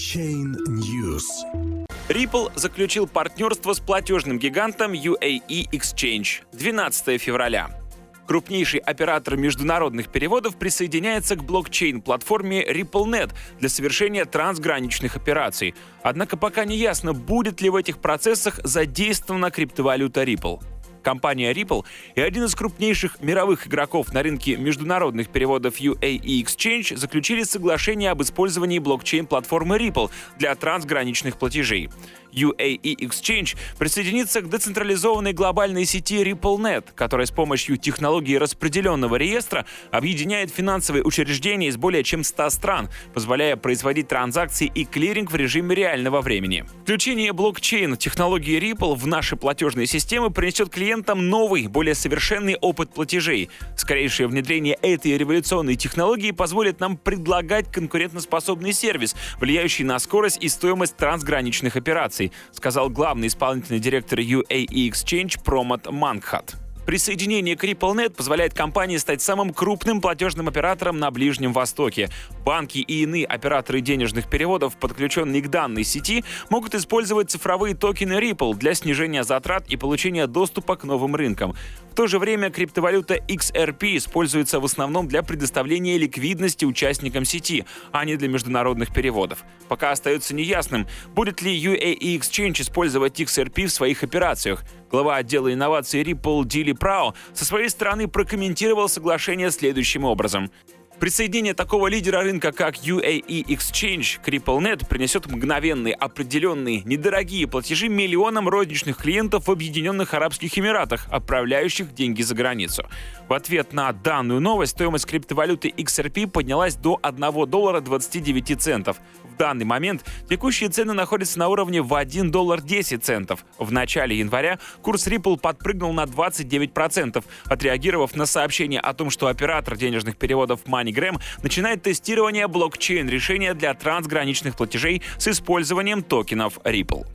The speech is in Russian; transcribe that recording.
Blockchain News. Ripple заключил партнерство с платежным гигантом UAE Exchange 12 февраля. Крупнейший оператор международных переводов присоединяется к блокчейн-платформе RippleNet для совершения трансграничных операций. Однако пока не ясно, будет ли в этих процессах задействована криптовалюта Ripple. Компания Ripple и один из крупнейших мировых игроков на рынке международных переводов UAE Exchange заключили соглашение об использовании блокчейн-платформы Ripple для трансграничных платежей. UAE Exchange присоединится к децентрализованной глобальной сети RippleNet, которая с помощью технологии распределенного реестра объединяет финансовые учреждения из более чем 100 стран, позволяя производить транзакции и клиринг в режиме реального времени. Включение блокчейн технологии Ripple в наши платежные системы принесет клиентам новый, более совершенный опыт платежей. Скорейшее внедрение этой революционной технологии позволит нам предлагать конкурентоспособный сервис, влияющий на скорость и стоимость трансграничных операций инноваций, сказал главный исполнительный директор UAE Exchange Промот Мангхат. Присоединение к RippleNet позволяет компании стать самым крупным платежным оператором на Ближнем Востоке. Банки и иные операторы денежных переводов, подключенные к данной сети, могут использовать цифровые токены Ripple для снижения затрат и получения доступа к новым рынкам. В то же время криптовалюта XRP используется в основном для предоставления ликвидности участникам сети, а не для международных переводов. Пока остается неясным, будет ли UAE Exchange использовать XRP в своих операциях. Глава отдела инноваций Ripple Дили Прау со своей стороны прокомментировал соглашение следующим образом. Присоединение такого лидера рынка, как UAE Exchange к RippleNet, принесет мгновенные, определенные, недорогие платежи миллионам розничных клиентов в Объединенных Арабских Эмиратах, отправляющих деньги за границу. В ответ на данную новость стоимость криптовалюты XRP поднялась до 1 доллара 29 центов. В данный момент текущие цены находятся на уровне в 1 доллар 10 центов. В начале января курс Ripple подпрыгнул на 29%, отреагировав на сообщение о том, что оператор денежных переводов Money MoneyGram начинает тестирование блокчейн-решения для трансграничных платежей с использованием токенов Ripple.